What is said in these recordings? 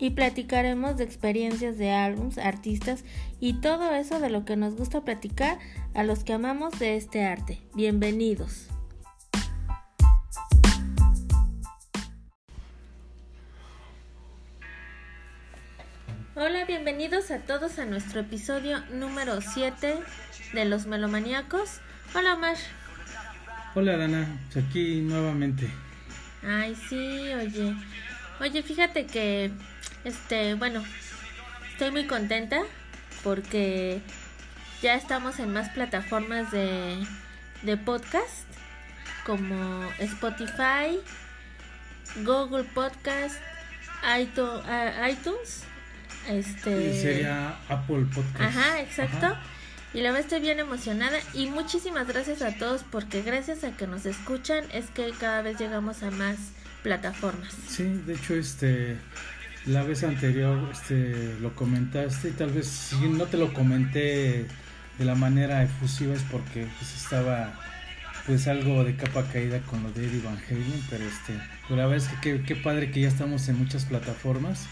Y platicaremos de experiencias de álbums, artistas y todo eso de lo que nos gusta platicar a los que amamos de este arte. Bienvenidos. Hola, bienvenidos a todos a nuestro episodio número 7 de Los Melomaníacos. Hola, Omar. Hola, Dana. Pues aquí nuevamente. Ay, sí, oye. Oye, fíjate que, este, bueno, estoy muy contenta porque ya estamos en más plataformas de, de podcast como Spotify, Google Podcast, iTunes, iTunes este... Y sería Apple Podcast. Ajá, exacto. Y la verdad estoy bien emocionada y muchísimas gracias a todos porque gracias a que nos escuchan es que cada vez llegamos a más plataformas. Sí, de hecho este la vez anterior este lo comentaste y tal vez si no te lo comenté de la manera efusiva es porque pues estaba pues algo de capa caída con lo de Eddie Van Halen, pero este, pues, la verdad es que qué, padre que ya estamos en muchas plataformas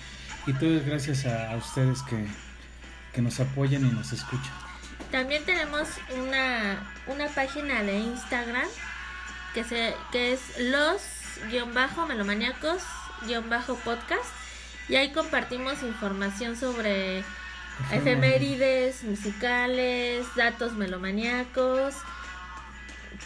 y todo es gracias a, a ustedes que, que, nos apoyan y nos escuchan. También tenemos una, una página de Instagram que, se, que es los-melomaniacos-podcast y ahí compartimos información sobre efemérides musicales, datos melomaníacos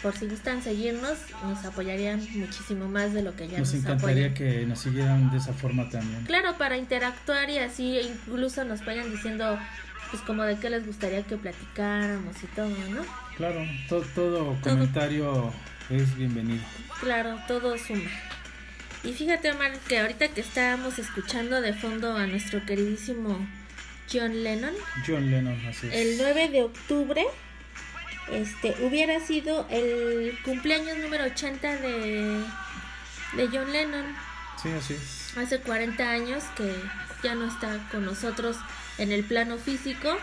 por si gustan seguirnos, nos apoyarían muchísimo más de lo que ya nos, nos encantaría que nos siguieran de esa forma también. Claro, para interactuar y así incluso nos vayan diciendo pues como de qué les gustaría que platicáramos y todo, ¿no? Claro, todo, todo comentario es bienvenido. Claro, todo suma. Y fíjate, Omar, que ahorita que estábamos escuchando de fondo a nuestro queridísimo John Lennon. John Lennon, así es. El 9 de octubre este hubiera sido el cumpleaños número 80 de, de John Lennon. Sí, así es. Hace 40 años que ya no está con nosotros en el plano físico,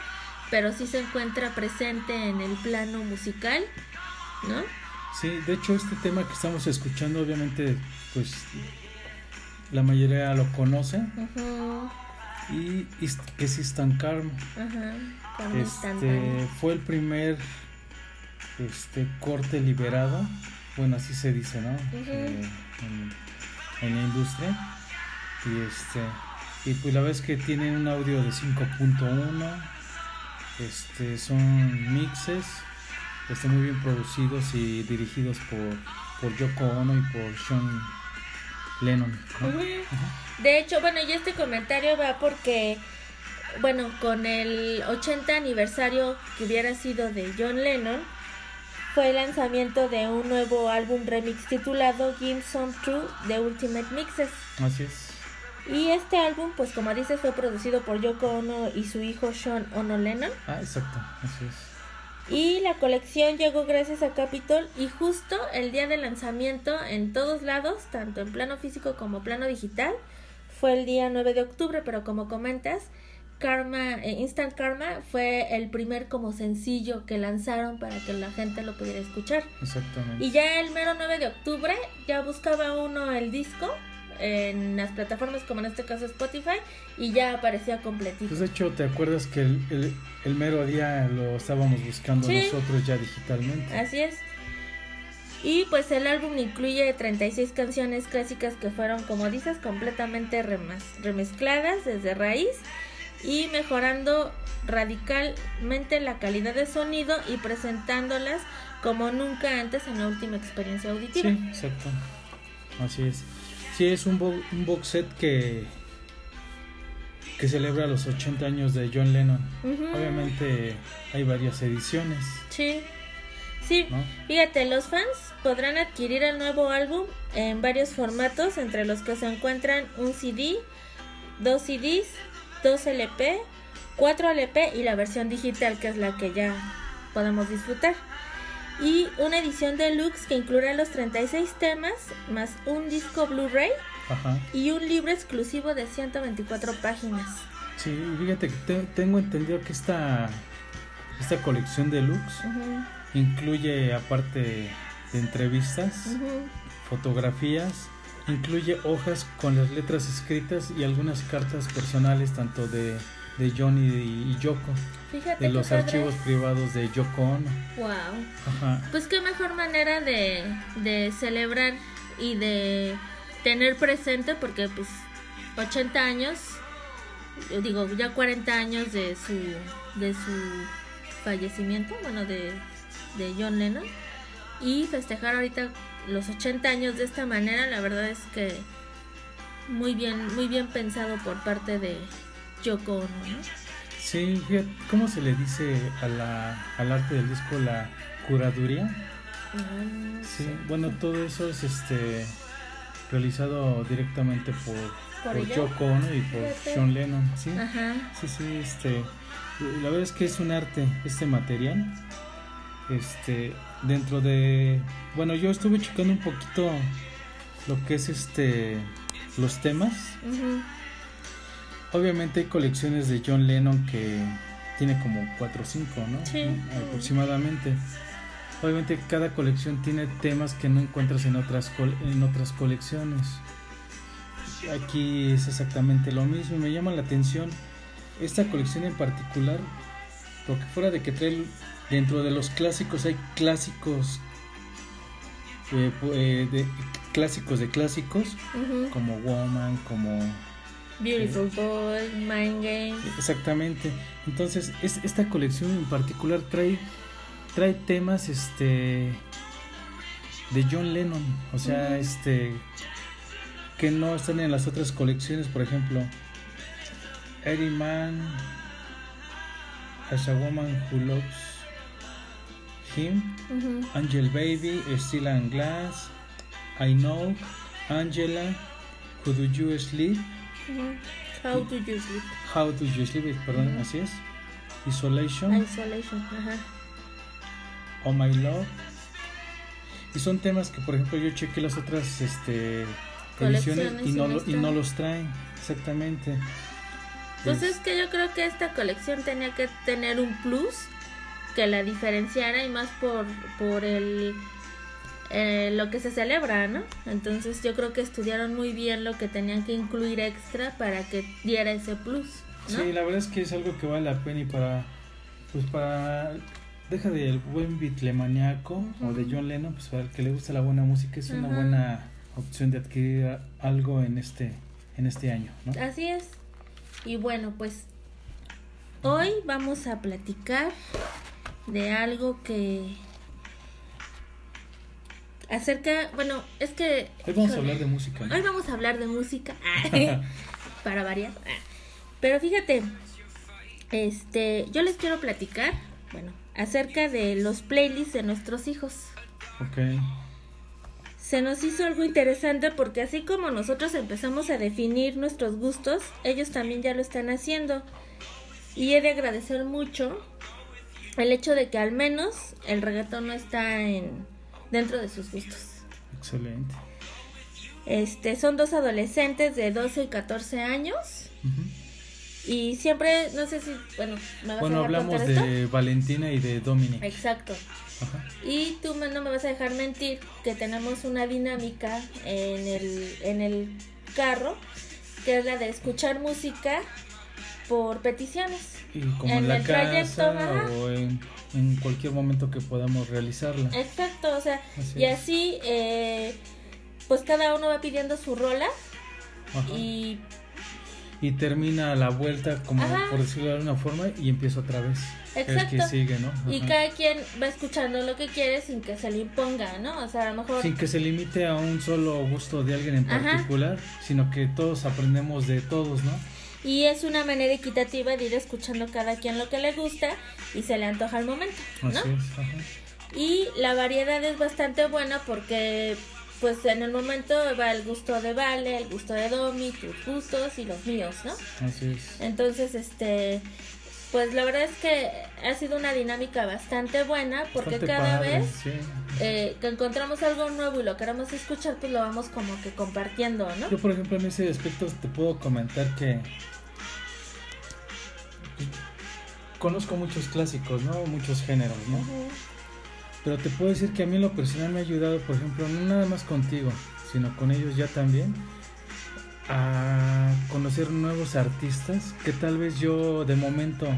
pero sí se encuentra presente en el plano musical, ¿no? Sí, de hecho este tema que estamos escuchando obviamente pues la mayoría lo conoce. Uh -huh. Y que es Instant Karma. Uh -huh. Este fue el primer este corte liberado, bueno así se dice, ¿no? Uh -huh. eh, en, en, la industria. Y este y pues la vez que tiene un audio de 5.1, este son mixes, están muy bien producidos y dirigidos por, por Yoko Ono y por Sean Lennon. ¿no? Uh -huh. De hecho, bueno, y este comentario va porque bueno, con el 80 aniversario que hubiera sido de John Lennon, fue el lanzamiento de un nuevo álbum remix titulado Give Some True The Ultimate Mixes. Así es. Y este álbum, pues como dices, fue producido por Yoko Ono y su hijo Sean Ono Lennon. Ah, exacto, así es. Y la colección llegó gracias a Capitol y justo el día del lanzamiento en todos lados, tanto en plano físico como plano digital, fue el día 9 de octubre, pero como comentas, Karma, eh, Instant Karma fue el primer como sencillo que lanzaron para que la gente lo pudiera escuchar. Exactamente. Y ya el mero 9 de octubre ya buscaba uno el disco en las plataformas como en este caso Spotify y ya aparecía completito. Pues de hecho, ¿te acuerdas que el, el, el mero día lo estábamos buscando Sí. nosotros ya digitalmente? Así es. Y pues el álbum incluye 36 canciones clásicas que fueron, como dices, completamente remezcladas desde raíz y mejorando radicalmente la calidad de sonido y presentándolas como nunca antes en la última experiencia auditiva. Sí, exacto. Así es. Sí, es un, bo un box set que que celebra los 80 años de John Lennon. Obviamente hay varias ediciones, Sí. Sí, ¿no? fíjate, los fans podrán adquirir el nuevo álbum en varios formatos, entre los que se encuentran un CD, dos CDs, dos LP, cuatro LP y la versión digital, que es la que ya podemos disfrutar. Y una edición deluxe que incluirá los 36 temas, más un disco Blu-ray y un libro exclusivo de 124 páginas. Sí, fíjate que te- tengo entendido que esta, esta colección deluxe Ujú, incluye, aparte de entrevistas, fotografías, incluye hojas con las letras escritas y algunas cartas personales tanto de, de John y, Yoko, Fíjate de los padre. archivos privados de Yoko Ono. Wow. Ajá. Pues qué mejor manera de, de celebrar y de tener presente, porque pues 80 años, digo ya 40 años de su, de su fallecimiento, bueno, de, de John Lennon, y festejar ahorita los 80 años de esta manera, la verdad es que muy bien, muy bien pensado por parte de Yoko Ono, ¿no? Sí, ¿cómo se le dice a la, al arte del disco la curaduría? Mm, Sí, bueno, todo eso es este realizado directamente por, ¿Por? Yoko Ono y por Fíjate. John Lennon, ¿sí? Ajá. Sí, sí, este, la verdad es que es un arte este material. Este, dentro de, bueno, yo estuve checando un poquito lo que es este, los temas. Obviamente hay colecciones de John Lennon que tiene como 4 o 5, ¿no? Sí. Aproximadamente. Obviamente cada colección tiene temas que no encuentras en otras en otras colecciones. Aquí es exactamente lo mismo. Me llama la atención esta colección en particular porque fuera de que trae dentro de los clásicos hay clásicos eh, eh, de clásicos de clásicos como Woman, como Beautiful Boy, Mind Games. Exactamente. Entonces, es, esta colección en particular trae, trae temas este de John Lennon. O sea, este que no están en las otras colecciones, por ejemplo, Eddie Man, As a Woman Who Loves Him. Angel Baby, Steel and Glass, I Know, Angela, Who Do You Sleep, Ujú. How do you sleep? How Do You Sleep, perdón, Ujú. así es. Isolation, Isolation. Ajá. Oh My Love. Y son temas que, por ejemplo, yo chequé las otras este, Colecciones y no, lo- y no los traen. Exactamente. Pues Es- es que yo creo que esta colección tenía que tener un plus que la diferenciara y más por, por el eh, lo que se celebra, ¿no? Entonces yo creo que estudiaron muy bien lo que tenían que incluir extra para que diera ese plus, ¿no? Sí, la verdad es que es algo que vale la pena y para, pues para, deja del buen bitlemaniaco o de. John Lennon, pues para el que le gusta la buena música es una buena opción de adquirir algo en este, en este año, ¿no? Así es. Y bueno, pues hoy vamos a platicar de algo que acerca, bueno, es que Hoy vamos a hablar de música, ¿no? Hoy vamos a hablar de música para variar. Pero fíjate, este, yo les quiero platicar, bueno, acerca de los playlists de nuestros hijos. Ok. Se nos hizo algo interesante porque así como nosotros empezamos a definir nuestros gustos, ellos también ya lo están haciendo. Y he de agradecer mucho el hecho de que al menos el reggaetón no está en dentro de sus gustos. Excelente. Este, son dos adolescentes de 12 y 14 años y siempre, no sé si, bueno, me vas Bueno, a dejar hablamos esto? de Valentina y de Dominic. Exacto. Ajá. Y tú me- no me vas a dejar mentir que tenemos una dinámica en el, en el carro, que es la de escuchar música por peticiones. Y como En en, la el trayecto, casa ajá. o en, en cualquier momento que podamos realizarla. Exacto, o sea, Así y es. así, eh, pues cada uno va pidiendo su rola Ajá. y Y termina la vuelta, como Ajá. por decirlo de alguna forma, y empieza otra vez. Exacto. El que sigue, ¿no? Y cada quien va escuchando lo que quiere sin que se le imponga, ¿no? O sea, a lo mejor... Sin que se limite a un solo gusto de alguien en particular, sino que todos aprendemos de todos, ¿no? Y es una manera equitativa de ir escuchando cada quien lo que le gusta y se le antoja al momento, ¿no? Así es. Ajá. Y la variedad es bastante buena porque pues en el momento va el gusto de Vale, el gusto de Domi, tus gustos y los míos, ¿no? Así es. Entonces, este pues la verdad es que ha sido una dinámica bastante buena porque cada vez eh, que encontramos algo nuevo y lo queremos escuchar, pues lo vamos como que compartiendo, ¿no? Yo, por ejemplo, en ese aspecto te puedo comentar que conozco muchos clásicos, ¿no? Muchos géneros, ¿no? Pero te puedo decir que a mí en lo personal me ha ayudado, por ejemplo, no nada más contigo, sino con ellos ya también, a conocer nuevos artistas que tal vez yo de momento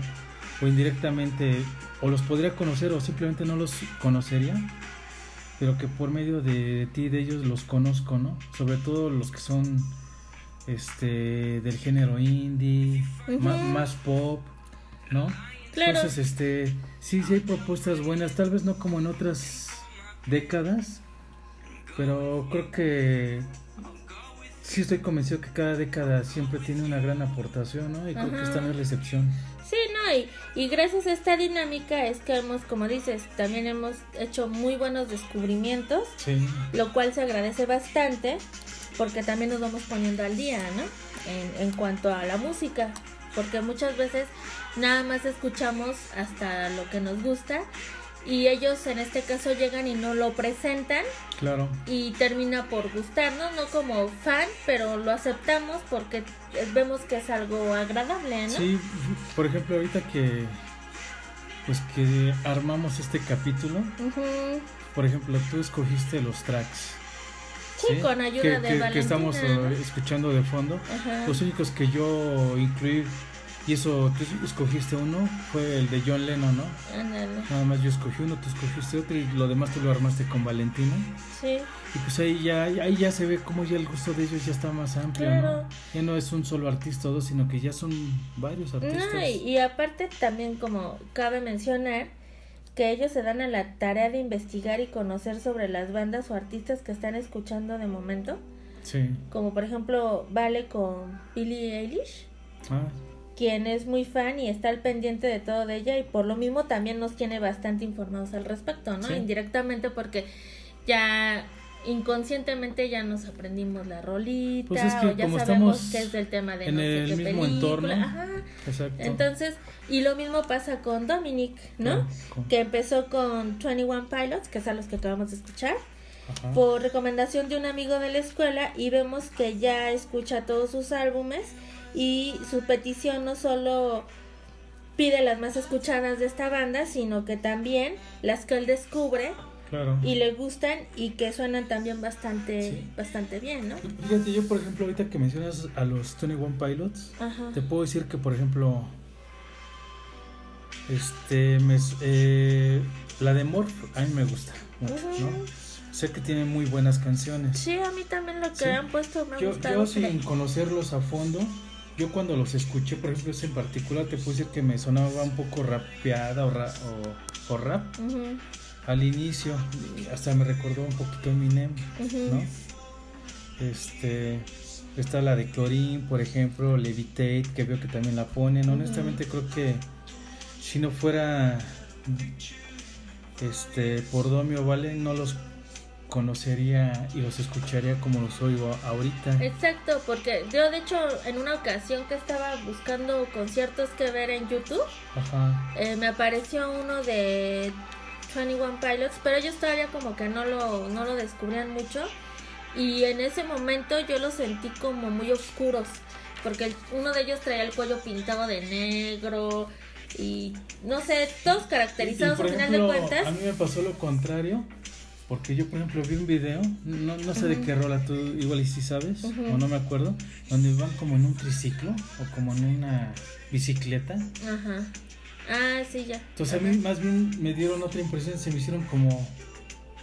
o indirectamente o los podría conocer o simplemente no los conocería, pero que por medio de ti, de ellos los conozco, ¿no? Sobre todo los que son este del género indie, más, pop, ¿no? Entonces, este, sí, sí hay propuestas buenas, tal vez no como en otras décadas, pero creo que sí estoy convencido que cada década siempre tiene una gran aportación, ¿no? Y creo que esta no es la excepción. Sí, no, y, y, gracias a esta dinámica es que hemos, como dices, también hemos hecho muy buenos descubrimientos, sí. lo cual se agradece bastante porque también nos vamos poniendo al día, ¿no? En, en cuanto a la música, porque muchas veces nada más escuchamos hasta lo que nos gusta y ellos en este caso llegan y no lo presentan. Claro. Y termina por gustarnos, no como fan, pero lo aceptamos porque vemos que es algo agradable, ¿no? Sí, por ejemplo, ahorita que pues que armamos este capítulo, por ejemplo, tú escogiste los tracks. Sí, con ayuda de que, que estamos eh, escuchando de fondo. Los únicos que yo incluí y eso, tú escogiste uno, fue el de John Lennon, ¿no? Nada más yo escogí uno, tú escogiste otro y lo demás tú lo armaste con Valentina. Sí. Y pues ahí ya, ahí ya se ve como ya el gusto de ellos ya está más amplio, ¿no? Ya no es un solo artista o dos, sino que ya son varios artistas. No, y, aparte también como cabe mencionar que ellos se dan a la tarea de investigar y conocer sobre las bandas o artistas que están escuchando de momento. Sí. Como por ejemplo Vale con Billie Eilish. Ah quien es muy fan y está al pendiente de todo de ella y por lo mismo también nos tiene bastante informados al respecto, ¿no? Indirectamente porque ya inconscientemente ya nos aprendimos la rolita pues es que o ya sabemos qué es del tema de en el mismo entorno. Exacto. entonces y lo mismo pasa con Dominic no que empezó con 21 Pilots que es a los que acabamos de escuchar por recomendación de un amigo de la escuela y vemos que ya escucha todos sus álbumes y su petición no solo pide las más escuchadas de esta banda, sino que también las que él descubre y le gustan y que suenan también bastante bastante bien, ¿no? Fíjate, yo por ejemplo ahorita que mencionas a los Tony One Pilots, te puedo decir que por ejemplo este me, eh, la de Morph a mí me gusta Sé que tiene muy buenas canciones. Sí, a mí también lo que han puesto me gusta. Yo sin conocerlos a fondo, yo cuando los escuché, por ejemplo, ese en particular, te puse que me sonaba un poco rapeada o, rap al inicio. Hasta me recordó un poquito Eminem, ¿no? Este. Está la de Clorin, por ejemplo, Levitate, que veo que también la ponen. Honestamente, creo que si no fuera este por Domio Vale, no los conocería y los escucharía como los oigo ahorita. Exacto, porque yo de hecho en una ocasión que estaba buscando conciertos que ver en YouTube, eh, me apareció uno de 21 Pilots, pero ellos todavía como que no lo, no lo descubrían mucho y en ese momento yo los sentí como muy oscuros, porque uno de ellos traía el cuello pintado de negro, y no sé, todos caracterizados al final de cuentas. A mí me pasó lo contrario. Porque yo, por ejemplo, vi un video, no, no sé de qué rola tú igual y si sabes, o no me acuerdo, donde van como en un triciclo o como en una bicicleta. Ajá. Ah, sí, ya. Entonces a mí más bien me dieron otra impresión, se me hicieron como,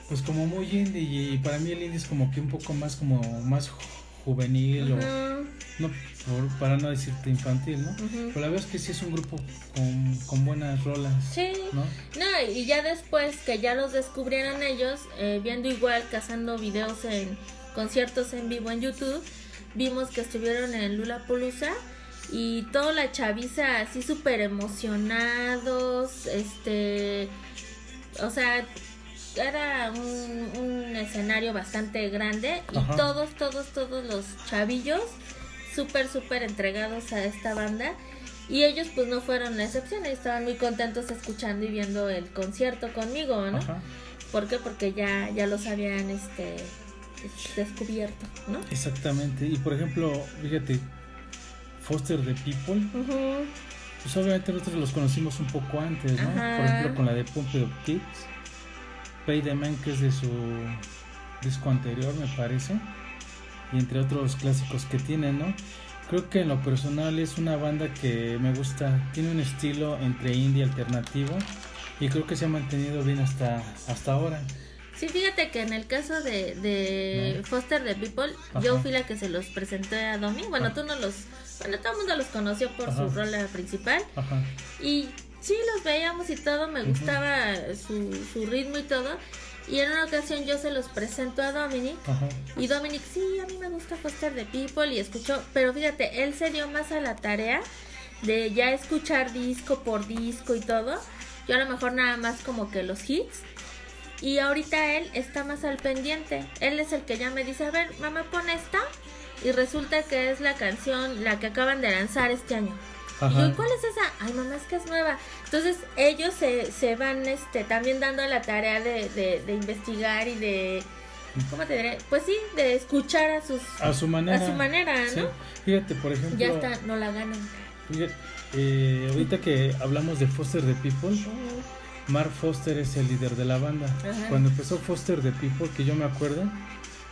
pues como muy indie y, para mí el indie es como que un poco más como más juvenil o no para no decirte infantil, ¿no? Pero la verdad es que sí es un grupo con, buenas rolas. Sí. ¿no? y ya después que ya los descubrieron ellos, eh, viendo igual, cazando videos en conciertos en vivo en YouTube, vimos que estuvieron en Lula Polusa y toda la chaviza así súper emocionados, este, o sea, era un, escenario bastante grande y todos, todos, todos los chavillos súper, súper entregados a esta banda. Y ellos pues no fueron la excepción, estaban muy contentos escuchando y viendo el concierto conmigo, ¿no? Ajá. ¿Por qué? Porque ya, ya los habían este descubierto, ¿no? Exactamente. Y por ejemplo, fíjate, Foster the People, pues obviamente nosotros los conocimos un poco antes, ¿no? Ajá. Por ejemplo, con la de Pump Up Kids, Pay the Man, que es de su disco anterior, me parece, y entre otros clásicos que tienen, ¿no? Creo que en lo personal es una banda que me gusta, tiene un estilo entre indie alternativo y creo que se ha mantenido bien hasta, hasta ahora. Sí, fíjate que en el caso de, de No. Foster the People, Ajá. yo fui la que se los presenté a Domi. Bueno, Ah. tú no los. Bueno, todo el mundo los conoció por Ajá. su rola principal. Ajá. Y sí, los veíamos y todo, me gustaba su, su ritmo y todo. Y en una ocasión yo se los presento a Dominic. Y Dominic, sí, a mí me gusta Foster the People y escuchó. Pero fíjate, él se dio más a la tarea de ya escuchar disco por disco y todo. Yo a lo mejor nada más como que los hits. Y ahorita él está más al pendiente. Él es el que ya me dice, a ver, mamá, pon esta. Y resulta que es la canción, la que acaban de lanzar este año. Y yo, Ajá. ¿y cuál es esa? Ay, mamá, es que es nueva. Entonces ellos se, se van este, también dando la tarea de, de, de investigar y de... ¿Cómo te diré? Pues sí, de escuchar a sus... A su manera. A su manera, Sí. ¿no? Fíjate, por ejemplo, Ya está, no la ganan. fíjate, eh, ahorita que hablamos de Foster the People, Mark Foster es el líder de la banda. Ajá. Cuando empezó Foster the People, que yo me acuerdo,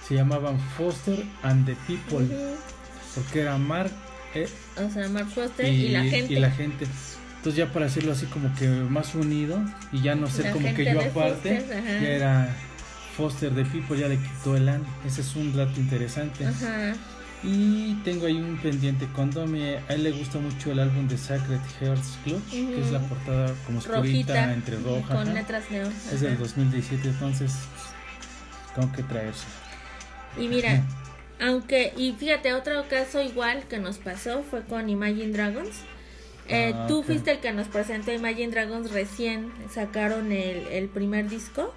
se llamaban Foster and the People, porque era Mark eh, O sea, Mark Foster y, y, la gente. y la gente. Entonces ya para hacerlo así como que más unido y ya no ser La como que yo de aparte, Foster, ya era Foster the People, ya le quitó el an. Ese es un dato interesante. Ajá. Y tengo ahí un pendiente con Domi. A él le gusta mucho el álbum de Sacred Hearts Club, que es la portada como oscurita entre roja. Con letras neón. Es del ajá. 2017, entonces tengo que traerse. Y mira, aunque, y fíjate, otro caso igual que nos pasó fue con Imagine Dragons. Eh, Ah, tú fuiste el que nos presentó Imagine Dragons recién sacaron el, el primer disco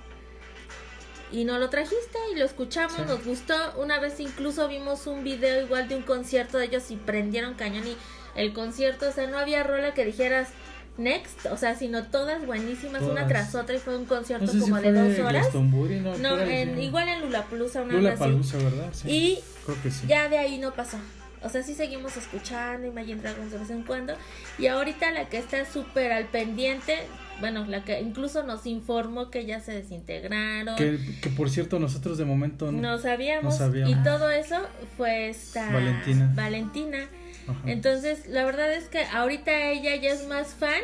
y no lo trajiste y lo escuchamos, Sí. nos gustó. Una vez incluso vimos un video igual de un concierto de ellos y prendieron cañón y el concierto, o sea, no había rola que dijeras next, o sea, sino todas buenísimas, una tras otra y fue un concierto No sé si como de dos horas. No, No, en, igual en Lulapalooza una Lula vez así. Palusa, ¿verdad? Sí, Y creo que sí. ya de ahí no pasó. O sea, sí seguimos escuchando Imagine Dragons de vez en cuando. Y ahorita la que está súper al pendiente, bueno, la que incluso nos informó que ya se desintegraron. Que, que por cierto, nosotros de momento no. No sabíamos. No sabíamos. Y todo eso fue esta Valentina. Valentina. Ajá. Entonces, la verdad es que ahorita ella ya es más fan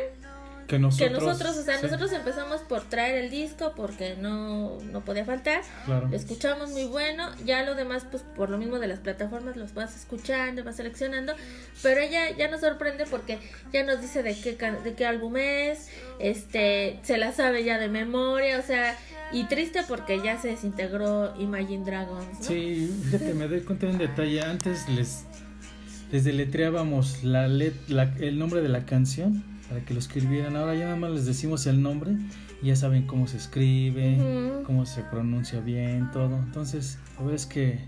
que nosotros. que nosotros. O sea, sí, nosotros empezamos por traer el disco porque no, no podía faltar. Claro. Lo escuchamos muy bueno, ya lo demás pues por lo mismo de las plataformas los vas escuchando, vas seleccionando, pero ella ya nos sorprende porque ya nos dice de qué de qué álbum es, este, se la sabe ya de memoria, o sea, y triste porque ya se desintegró Imagine Dragons, ¿no? Sí, fíjate, me doy cuenta de un detalle. Antes les, les deletreábamos la let- la- el nombre de la canción para que lo escribieran. Ahora ya nada más les decimos el nombre y ya saben cómo se escribe, cómo se pronuncia bien, todo. Entonces, la verdad es que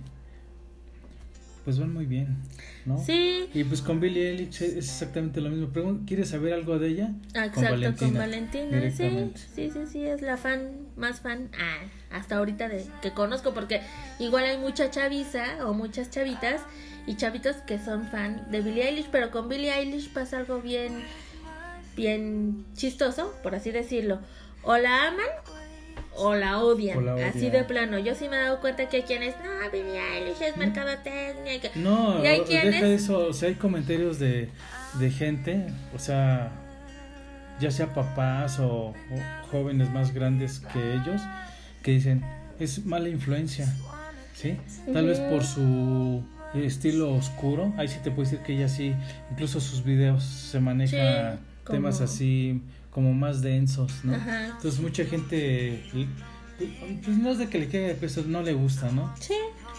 pues van muy bien, ¿no? Sí, Y pues con Billie Eilish es exactamente lo mismo. ¿Quieres saber algo de ella? ah, exacto, con Valentina, sí, sí, sí, es la fan, más fan ah, hasta ahorita de que conozco, porque igual hay mucha chaviza o muchas chavitas y chavitos que son fan de Billie Eilish, pero con Billie Eilish pasa algo bien, bien chistoso, por así decirlo. O la aman o la odian, O la así de plano. Yo sí me he dado cuenta que hay quienes, no, Billie Eilish es mercadotecnia. y que- No, Y hay quienes- deja eso, o sea, hay comentarios de, de gente, o sea, ya sea papás o, o jóvenes más grandes que ellos, que dicen, es mala influencia, ¿sí? Tal vez por su estilo oscuro, ahí sí te puedo decir que ella sí, incluso sus videos se maneja Sí, temas como- así como más densos, ¿no? Ajá. Entonces mucha gente, pues no es de que le caiga de peso, no le gusta, ¿no? Sí.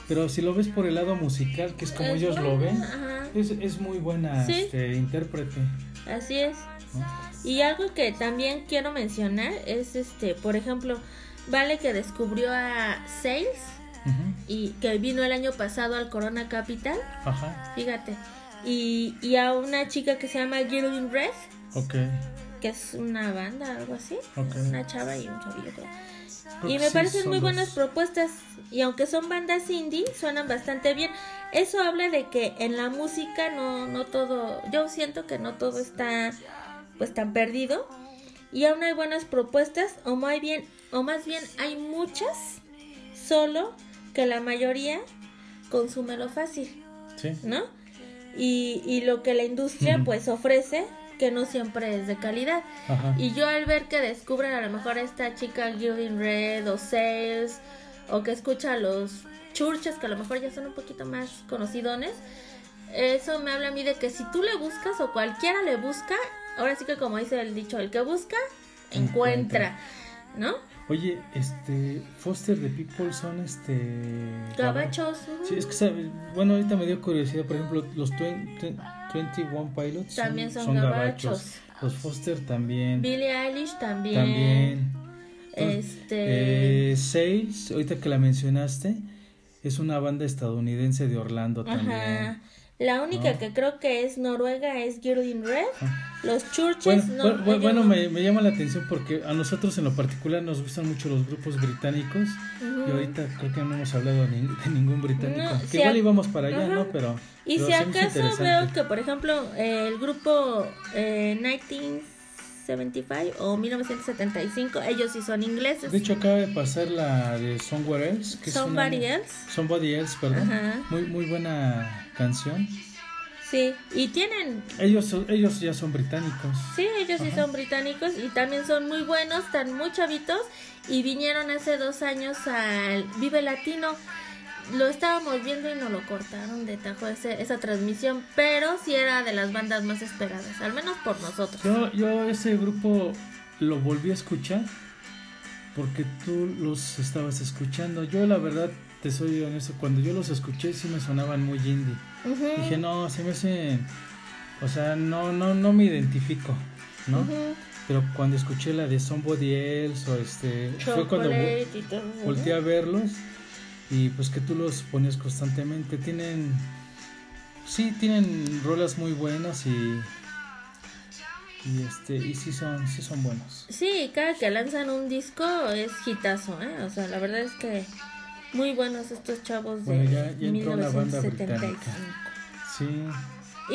Pero si lo ves por el lado musical, que es como es ellos lo ven, es, es muy buena Sí. este, intérprete. Así es. ¿no? Y algo que también quiero mencionar es este, por ejemplo, Vale que descubrió a Sales Y que vino el año pasado al Corona Capital. Ajá. Fíjate, y, y a una chica que se llama Girl in Red, Ok. que es una banda, algo así. Una chava y un chavillo, creo. Creo Y me sí, parecen muy buenas propuestas. Y aunque son bandas indie, suenan bastante bien. Eso habla de que en la música no, no todo. Yo siento que no todo está pues tan perdido. Y aún hay buenas propuestas. O más bien, o más bien hay muchas. Solo que la mayoría consume lo fácil. Sí. ¿no? Y, y lo que la industria pues ofrece, que no siempre es de calidad. Ajá. Y yo al ver que descubren a lo mejor esta chica Gilding Red o Sales, o que escucha a los churches, que a lo mejor ya son un poquito más conocidones, eso me habla a mí de que si tú le buscas o cualquiera le busca, ahora sí que como dice el dicho, el que busca, encuentra, ¿no? Oye, este, Foster the People son este... Gabachos. Sí, es que, sabe- bueno, ahorita me dio curiosidad, por ejemplo, los 20, 21 Pilots son- También son gabachos. Los Foster también. Billie Eilish también. También. Este. Eh, Sales, ahorita que la mencionaste, es una banda estadounidense de Orlando también. Ajá. La única ¿no? que creo que es noruega es Girl in Red. Ah. Los churches Bueno, no. bueno, bueno, no. me, me llama la atención porque a nosotros en lo particular nos gustan mucho los grupos británicos y ahorita creo que no hemos hablado de, nin- de ningún británico. No, que si igual a- íbamos para allá. ¿no? Pero... Y pero si acaso veo que, por ejemplo, eh, el grupo eh, 1975 o 1975, ellos sí son ingleses. De hecho, acaba de pasar la de Somewhere Else. Que Somebody es una, Else. Somebody Else, perdón. Ajá. Muy, muy buena canción. Sí, y tienen. Ellos, ellos ya son británicos. Sí, ellos sí Ajá. son británicos y también son muy buenos, están muy chavitos y vinieron hace dos años al Vive Latino. Lo estábamos viendo y nos lo cortaron de tajo ese, esa transmisión, pero sí era de las bandas más esperadas, al menos por nosotros. Yo, yo ese grupo lo volví a escuchar porque tú los estabas escuchando. Yo la verdad, te soy honesto, cuando yo los escuché sí me sonaban muy indie. Dije, no, se me hacen... O sea, no, no, no me identifico, ¿no? Pero cuando escuché la de Somebody Else o este... Fue cuando volteé a verlos y pues que tú los ponías constantemente. Tienen... Sí, tienen rolas muy buenas y... Y este, y sí son, sí son buenos. Sí, cada que lanzan un disco es hitazo, ¿eh? O sea, la verdad es que muy buenos estos chavos de Bueno, ya- ya entró la banda 1975. Sí,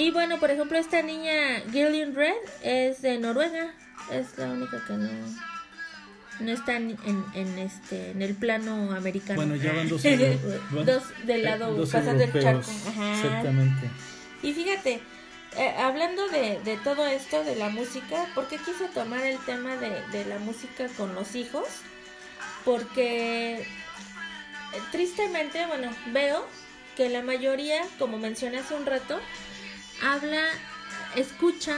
Y bueno, por ejemplo, esta niña Gillian Red es de Noruega. Es la única que no no está en, en, este en el plano americano. bueno, ya van dos, euro- Dos del lado dos pasando el europeos, charco. Ajá. Exactamente. Y fíjate, eh, hablando de, de todo esto, de la música, ¿por qué quise tomar el tema de, de la música con los hijos? Porque eh, tristemente, bueno, veo que la mayoría, como mencioné hace un rato, habla, escucha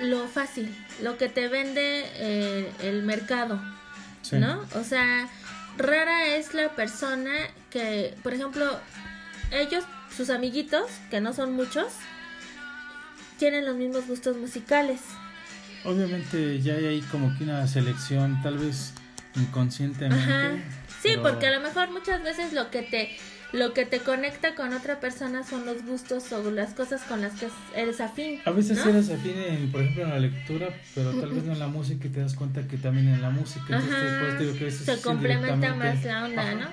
lo fácil, lo que te vende eh, el mercado. Sí. ¿no? O sea, rara es la persona que, por ejemplo, ellos, sus amiguitos, que no son muchos, tienen los mismos gustos musicales. Obviamente ya hay ahí como que una selección, tal vez inconscientemente. Ajá. Sí, pero- porque a lo mejor muchas veces lo que te lo que te conecta con otra persona son los gustos o las cosas con las que eres afín. A veces ¿no? eres afín, en, por ejemplo, en la lectura, pero tal vez no en la música y te das cuenta que también en la música. Ajá, te digo que se complementa más la onda, Ajá. ¿no?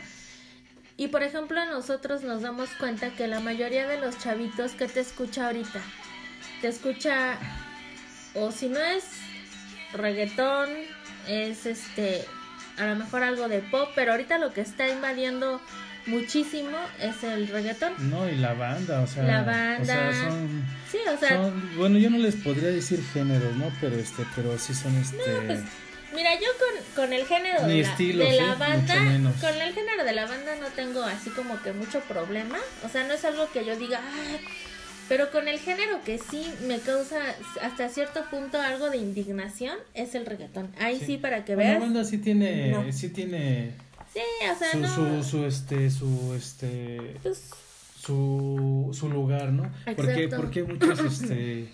Y por ejemplo, nosotros nos damos cuenta que la mayoría de los chavitos que te escucha ahorita, te escucha, o si no es reggaetón, es este, a lo mejor algo de pop, pero ahorita lo que está invadiendo muchísimo es el reggaetón. No, y la banda, o sea. La O banda. sea, son, Sí, o sea, son- Bueno, yo no les podría decir géneros, ¿no? Pero este, pero sí son este. pues, Mira, yo con, con el género de, la, de la ¿eh? banda, con el género de la banda no tengo así como que mucho problema. O sea, no es algo que yo diga, "Ay", pero con el género que sí me causa hasta cierto punto algo de indignación es el reggaetón. Ahí sí, para que veas. La banda sí tiene, No. sí tiene Sí, o sea, su, no. su, su, este, su, este, pues, su, su lugar, ¿no? Porque, porque muchos, este,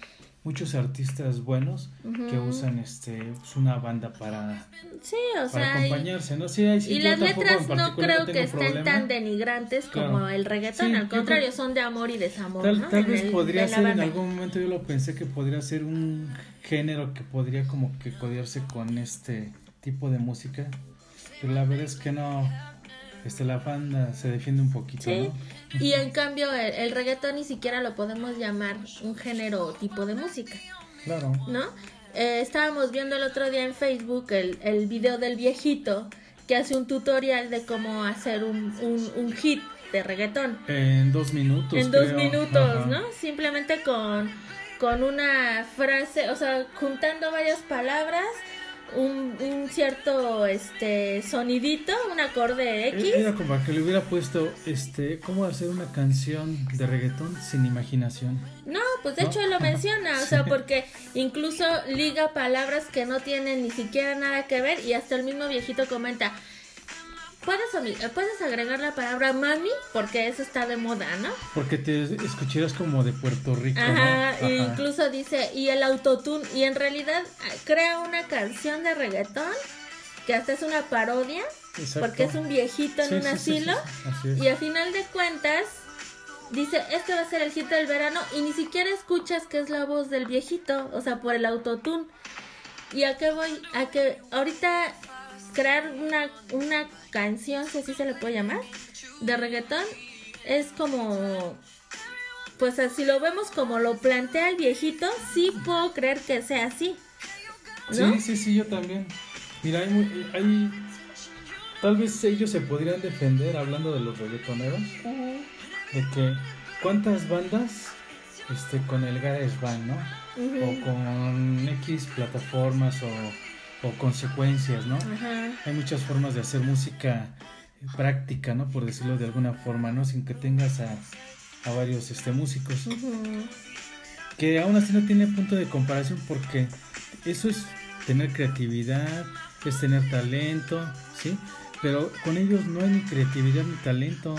muchos artistas buenos que usan este pues, una banda para, sí, o para sea, acompañarse, ¿no? Sí, sí, y las letras no creo que estén tan denigrantes como el reggaetón, al contrario, son de amor y desamor. Tal, ¿no? tal vez podría ser, en algún momento yo lo pensé que podría ser un género que podría como que codearse con este tipo de música, la verdad es que no, este, la banda se defiende un poquito, ¿no? Y en cambio el, reggaetón ni siquiera lo podemos llamar un género o tipo de música. Claro. ¿No? Eh, estábamos viendo el otro día en Facebook el, el video del viejito que hace un tutorial de cómo hacer un, un, hit de reggaetón. En dos minutos. En dos minutos, ¿no? Simplemente con, con una frase, o sea, juntando varias palabras un, un, cierto este sonidito, un acorde X. Era como que le hubiera puesto este cómo hacer una canción de reggaetón sin imaginación. No, pues de hecho él lo menciona, o sea, porque incluso liga palabras que no tienen ni siquiera nada que ver y hasta el mismo viejito comenta, puedes, eh, puedes agregar la palabra mami porque eso está de moda, ¿no? Porque te escucharas como de Puerto Rico. Ajá, incluso dice, y el autotune, y en realidad ah, crea una canción de reggaetón que hasta es una parodia, porque es un viejito en un asilo, y a final de cuentas dice, este va a ser el hit del verano, y ni siquiera escuchas que es la voz del viejito, o sea, por el autotune. ¿Y a qué voy? A que ahorita crear una, una canción, si así se le puede llamar, de reggaetón, es como, pues así lo vemos como lo plantea el viejito, sí puedo creer que sea así. Sí, sí, sí, yo también. Mira, hay, hay, tal vez ellos se podrían defender hablando de los reggaetoneros, de que cuántas bandas este con el garage band, ¿no? O con X plataformas o o consecuencias, ¿no? Hay muchas formas de hacer música práctica, ¿no? Por decirlo de alguna forma, ¿no? Sin que tengas a, a varios este, músicos. Que aún así no tiene punto de comparación porque eso es tener creatividad, es tener talento, ¿sí? Pero con ellos no hay ni creatividad ni talento.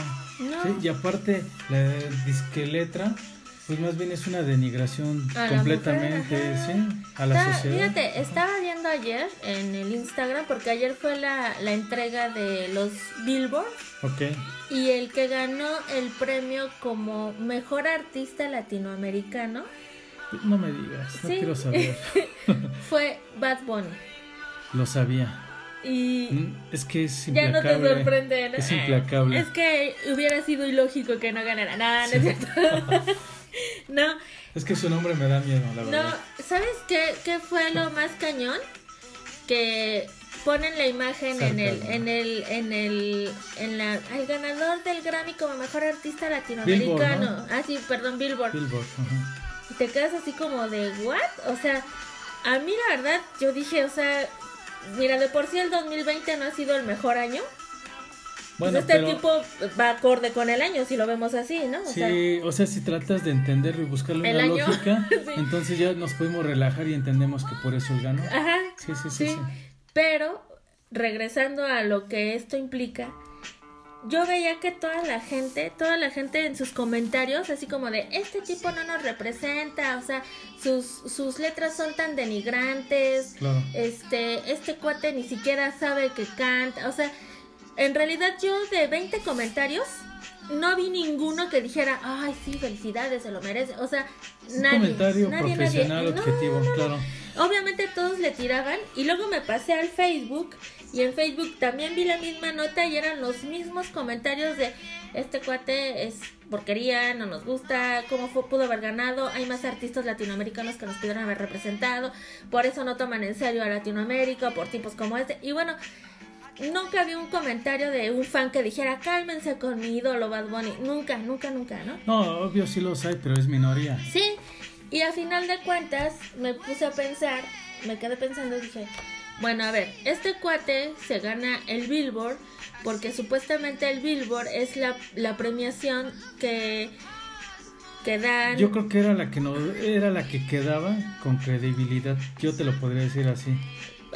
Y aparte, la disque letra pues más bien es una denigración completamente, sí, a la sociedad. Fíjate, estaba viendo ayer en el Instagram, porque ayer fue la, la entrega de los Billboard. Ok. Y el que ganó el premio como mejor artista latinoamericano. No me digas, no quiero saber. fue Bad Bunny. Lo sabía. Y mm, es que es implacable. Ya no te sorprende. Es implacable. Es que hubiera sido ilógico que no ganara. Nada, no es cierto. no. Es que su nombre me da miedo, la verdad. No, ¿sabes qué, qué fue lo más cañón? Que ponen la imagen en el, en el, en el, en la, el ganador del Grammy como mejor artista latinoamericano. Ah, sí, perdón, Billboard. Billboard, Y te quedas así como de, ¿what? O sea, a mí la verdad, yo dije, o sea, mira, de por sí el 2020 no ha sido el mejor año. Pues bueno, este tipo va acorde con el año, si lo vemos así, ¿no? O sí, o sea, si tratas de entenderlo y buscarle una lógica, entonces ya nos podemos relajar y entendemos que por eso él ganó. Ajá. Sí, sí, sí, sí, Pero, regresando a lo que esto implica, yo veía que toda la gente, toda la gente en sus comentarios, así como de, este tipo no nos representa, o sea, sus, sus letras son tan denigrantes, claro. este, este cuate ni siquiera sabe que canta, o sea, en realidad yo de 20 comentarios no vi ninguno que dijera, ay, sí, felicidades, se lo merece. O sea, nadie. Comentario profesional, objetivo, claro. Obviamente todos le tiraban y luego me pasé al Facebook y en Facebook también vi la misma nota y eran los mismos comentarios de este cuate es porquería, no nos gusta, cómo fue, pudo haber ganado, hay más artistas latinoamericanos que nos pudieron haber representado, por eso no toman en serio a Latinoamérica, por tipos como este. Y bueno, nunca vi un comentario de un fan que dijera cálmense con mi ídolo Bad Bunny. Nunca, nunca, nunca, ¿no? No, obvio sí los hay, pero es minoría. Sí, y a final de cuentas me puse a pensar, me quedé pensando y dije, bueno, a ver, este cuate se gana el Billboard porque supuestamente el Billboard es la, la premiación que que dan. Yo creo que era la que no era la que quedaba con credibilidad. Yo te lo podría decir así.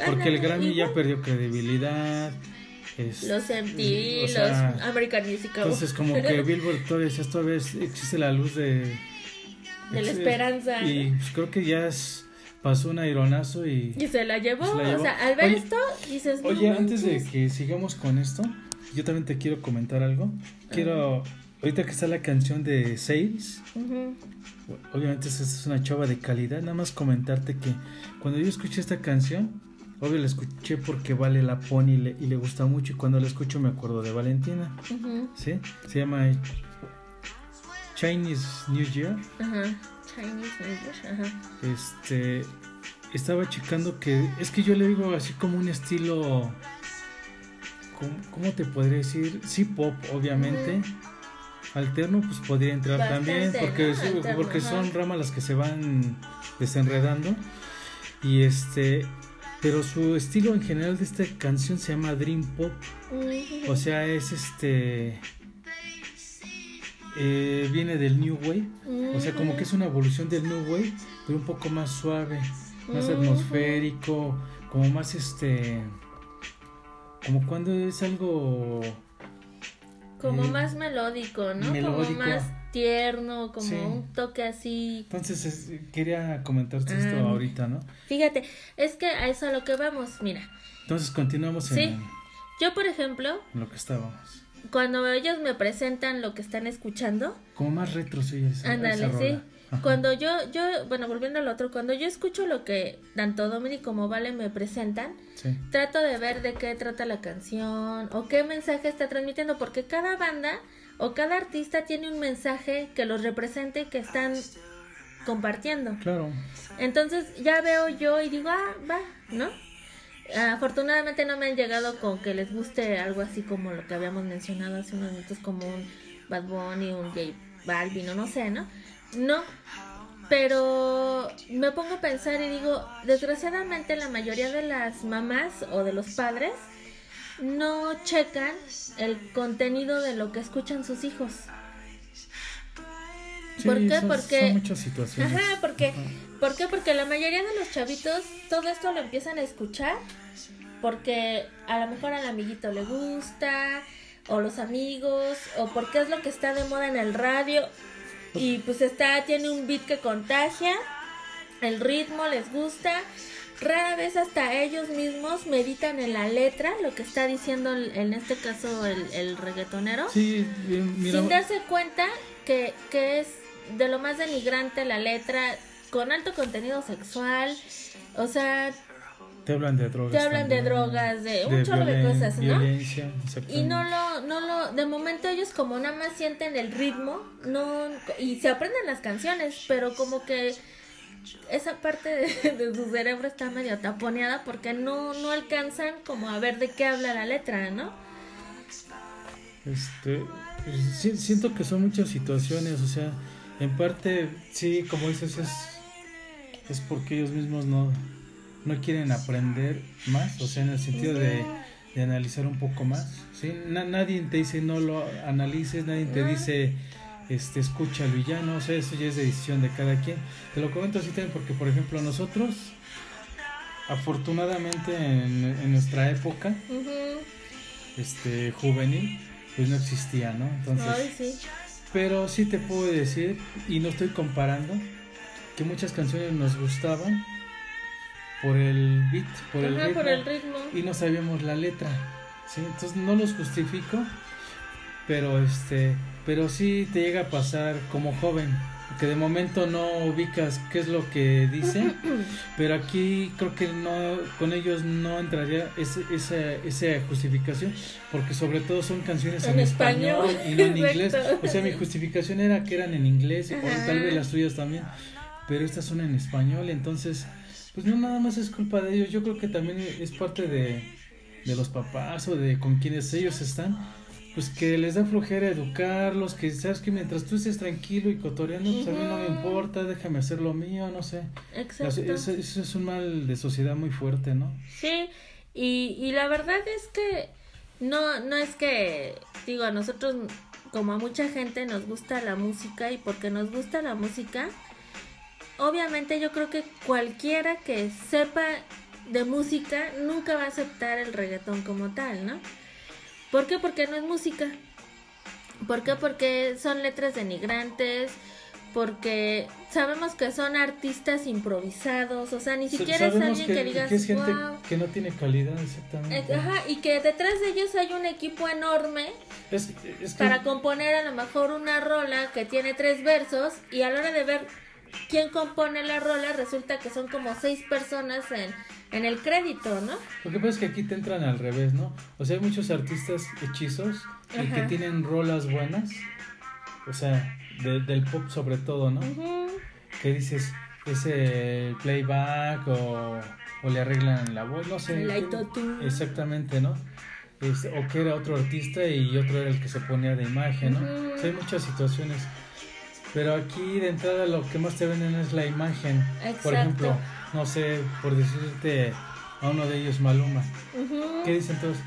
Porque el Grammy ya perdió credibilidad. los MTV, los American Music Entonces, como que Billboard todavía, todavía existe la luz de, de la esperanza. Y pues, creo que ya es, pasó un aironazo y... Y se la llevó, o sea, al ver esto dices... oye, antes de que sigamos con esto, yo también te quiero comentar algo. Quiero, ahorita que está la canción de Sales, obviamente esta es una chava de calidad, nada más comentarte que cuando yo escuché esta canción, obvio la escuché porque Vale la pone y le, y le gusta mucho y cuando la escucho me acuerdo de Valentina, ¿sí? Se llama Chinese New Year. Ajá. Chinese New Year. Este, estaba checando que, es que yo le digo así como un estilo... ¿Cómo, te podría decir? Sí, pop, obviamente alterno pues podría entrar también porque porque son ramas las que se van desenredando y este pero su estilo en general de esta canción se llama dream pop. O sea es este eh, viene del new wave. O sea como que es una evolución del new wave pero un poco más suave más atmosférico como más este como cuando es algo como más melódico, ¿no? Como más tierno, como un toque así. Entonces quería comentarte esto ah, ahorita, ¿no? Fíjate, es que a eso a lo que vamos, mira. Entonces continuamos en Sí. Yo, por ejemplo, en lo que estábamos. Cuando ellos me presentan lo que están escuchando, como más retro sí Ándale, sí. Cuando yo, yo, bueno, volviendo al otro, cuando yo escucho lo que tanto Dominic como Vale me presentan, trato de ver de qué trata la canción o qué mensaje está transmitiendo, porque cada banda o cada artista tiene un mensaje que los represente y que están compartiendo. Claro. Entonces ya veo yo y digo, ah, va, ¿no? Afortunadamente no me han llegado con que les guste algo así como lo que habíamos mencionado hace unos minutos, como un Bad Bunny, un J Balvin o no sé, ¿no? No, pero me pongo a pensar y digo, desgraciadamente la mayoría de las mamás o de los padres no checan el contenido de lo que escuchan sus hijos. ¿Por qué? porque muchas situaciones. Ajá, porque ¿por qué? Porque la mayoría de los chavitos todo esto lo empiezan a escuchar porque a lo mejor al amiguito le gusta o los amigos o porque es lo que está de moda en el radio y pues está, tiene un beat que contagia, el ritmo les gusta. Rara vez hasta ellos mismos meditan en la letra, lo que está diciendo en este caso el, el reggaetonero. Sí, Sin darse cuenta que, que es de lo más denigrante la letra, con alto contenido sexual. O sea, te hablan de drogas. Te hablan de drogas, de, un chorro de cosas, ¿no? Y no lo, no lo, de momento ellos como nada más sienten el ritmo, no, y se aprenden las canciones, pero como que esa parte de, su cerebro está medio taponeada porque no, no alcanzan como a ver de qué habla la letra, ¿no? Este, pues, siento que son muchas situaciones, o sea, en parte, sí, como dices, es, es porque ellos mismos no no quieren aprender más, o sea, en el sentido de, analizar un poco más, ¿sí? nadie te dice no lo analices, nadie te dice este escúchalo y ya no, o sea, eso ya es decisión de cada quien. Te lo comento así también porque, por ejemplo, nosotros, afortunadamente en, nuestra época, este juvenil, pues no existía, ¿no? Entonces, pero sí te puedo decir, y no estoy comparando, que muchas canciones nos gustaban por el beat, por, el, ritmo, y no sabíamos la letra. ¿sí? Entonces no los justifico, pero este, pero sí te llega a pasar como joven, que de momento no ubicas qué es lo que dice, pero aquí creo que no con ellos no entraría esa, esa justificación, porque sobre todo son canciones en, español, y no en inglés. O sea, mi justificación era que eran en inglés, o tal vez las tuyas también, pero estas son en español, entonces pues no nada más es culpa de ellos, yo creo que también es parte de, de los papás o de con quienes ellos están, pues que les da flojera educarlos, que sabes que mientras tú estés tranquilo y cotoreando, pues a mí no me importa, déjame hacer lo mío, no sé. Exacto. Eso, es un mal de sociedad muy fuerte, ¿no? Sí, y, y la verdad es que no, no es que, digo, a nosotros como a mucha gente nos gusta la música y porque nos gusta la música, obviamente yo creo que cualquiera que sepa de música nunca va a aceptar el reggaetón como tal, ¿no? ¿Por qué? Porque no es música. ¿Por qué? Porque son letras denigrantes, porque sabemos que son artistas improvisados, o sea, ni siquiera es alguien que, digas, que es gente "Wow". que no tiene calidad, exactamente. Eh, Ajá, y que detrás de ellos hay un equipo enorme Es, es que- para componer a lo mejor una rola que tiene tres versos y a la hora de ver quién compone la rola resulta que son como seis personas en, en el crédito, ¿no? Lo que pasa es que aquí te entran al revés, ¿no? O sea, hay muchos artistas hechizos y que tienen rolas buenas, o sea, de- del pop sobre todo, ¿no? Ujú. Que dices, ese playback o, o le arreglan la voz, no sé. El. Exactamente, ¿no? O que era otro artista y otro era el que se ponía de imagen, ¿no? Ujú. O sea, hay muchas situaciones. Pero aquí de entrada lo que más te venden es la imagen. Por Exacto. ejemplo, no sé, por decirte a uno de ellos Maluma. Ujú. ¿Qué dicen todos?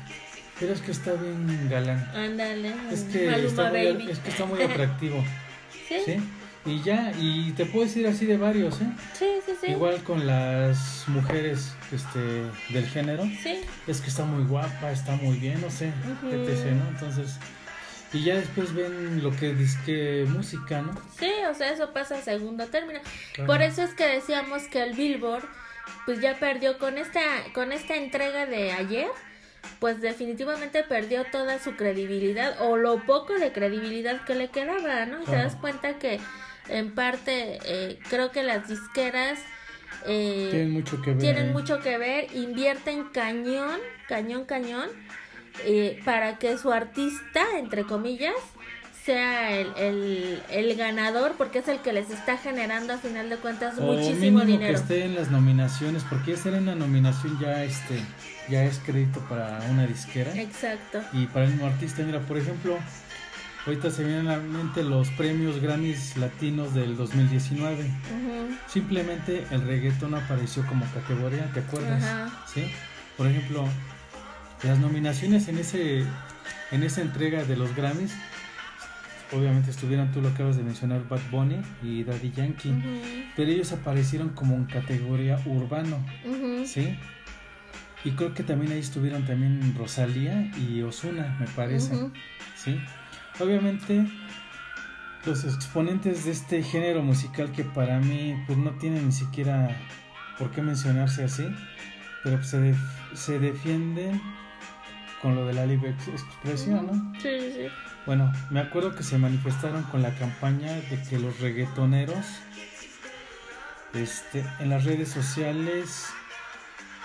Pero es que está bien galán. Ándale. Es que, Maluma está muy, es que está muy atractivo. ¿Sí? ¿Sí? Y ya, y te puedo decir así de varios, ¿eh? Sí, sí, sí. Igual con las mujeres este, del género. Sí. Es que está muy guapa, está muy bien, no sé, etc., ¿no? Entonces, y ya después ven lo que dice música, ¿no? Sí, o sea, eso pasa segundo término. Claro. Por eso es que decíamos que el Billboard pues ya perdió con esta con esta entrega de ayer, pues definitivamente perdió toda su credibilidad o lo poco de credibilidad que le quedaba, ¿no? Y te Claro. das cuenta que en parte eh, creo que las disqueras eh, Tienen mucho que ver. tienen mucho que ver, invierten cañón, cañón, cañón, eh, para que su artista, entre comillas, sea el, el, el ganador, porque es el que les está generando a final de cuentas o muchísimo mínimo que dinero. esté en las nominaciones, porque ya estar en una nominación ya este ya es crédito para una disquera Exacto. y para el mismo artista. Mira, por ejemplo, ahorita se vienen a la mente los premios Grammys Latinos del 2019. Ujú. Simplemente el reggaetón apareció como categoría, ¿te acuerdas? Ajá. ¿Sí? Por ejemplo, las nominaciones en ese en esa entrega de los Grammys obviamente estuvieron tú lo acabas de mencionar Bad Bunny y Daddy Yankee, pero ellos aparecieron como en categoría urbano. ¿sí? Y creo que también ahí estuvieron también Rosalía y Osuna, me parece. ¿sí? Obviamente los exponentes de este género musical que para mí pues no tienen ni siquiera por qué mencionarse así, pero pues, se, def- se defienden con lo de la libre ex- expresión, ¿no? Sí, sí, sí. Bueno, me acuerdo que se manifestaron con la campaña de que los reggaetoneros este, en las redes sociales,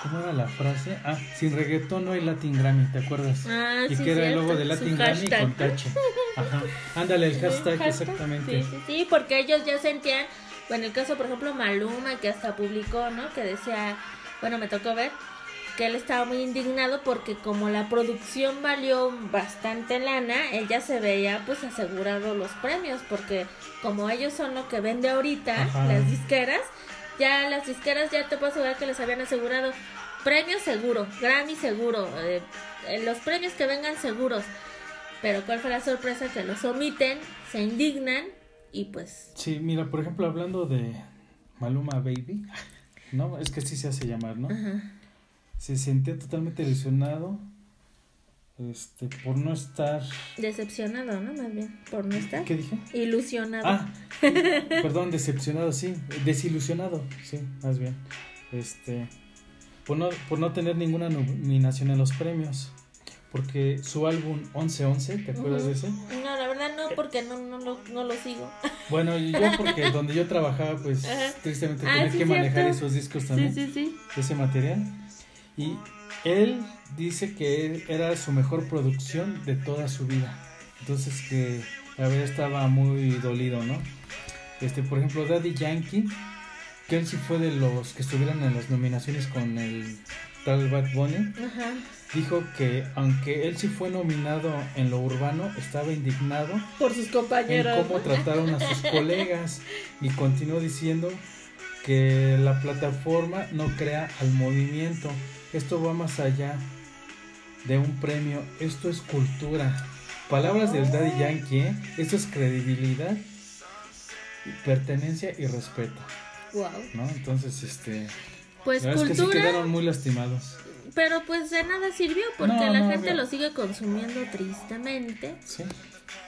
¿cómo era la frase? Ah, sin reggaetón no hay Latin Grammy, ¿te acuerdas? Ah, y sí, que era el cierto, logo de Latin Grammy hashtag. con tache. Ajá. Ándale, el hashtag, hashtag. exactamente. Sí, sí, sí, porque ellos ya sentían, bueno, el caso, por ejemplo, Maluma, que hasta publicó, ¿no? Que decía, bueno, me tocó ver, que él estaba muy indignado porque como la producción valió bastante lana, él ya se veía pues asegurado los premios, porque como ellos son lo que vende ahorita, Ajá. las disqueras, ya las disqueras ya te puedo asegurar que les habían asegurado premios seguro, Grammy seguro, eh, eh, los premios que vengan seguros. Pero cuál fue la sorpresa que los omiten, se indignan y pues Sí, mira, por ejemplo, hablando de Maluma Baby, ¿no? Es que así se hace llamar, ¿no? ajá, Se sentía totalmente ilusionado este, por no estar... decepcionado, ¿no? Más bien, por no estar ¿Qué dije? ilusionado. Ah, perdón, decepcionado, sí, desilusionado, sí, más bien. Este, por no, por no tener ninguna nominación en los premios, porque su álbum 1111, ¿te acuerdas de ese? No, la verdad no, porque no, no, lo, no lo sigo. Bueno, y yo porque donde yo trabajaba, pues Ajá. tristemente Ah, tenía sí, que manejar esos discos Sí, también, sí, sí. ese material. Y él dice que era su mejor producción de toda su vida. Entonces que la verdad estaba muy dolido, ¿no? Este, por ejemplo, Daddy Yankee, que él sí fue de los que estuvieron en las nominaciones con el tal Bad Bunny, Ajá. dijo que aunque él sí fue nominado en lo urbano, estaba indignado Por sus en compañeros. cómo trataron a sus colegas y continuó diciendo que la plataforma no crea al movimiento. Esto va más allá de un premio, esto es cultura. Palabras del Daddy Yankee, ¿eh? esto es credibilidad, pertenencia y respeto, Wow. ¿no? Entonces, este, Pues la verdad es que sí cultura, quedaron muy lastimados. pero pues de nada sirvió porque No, la no, gente lo sigue consumiendo tristemente. ¿sí?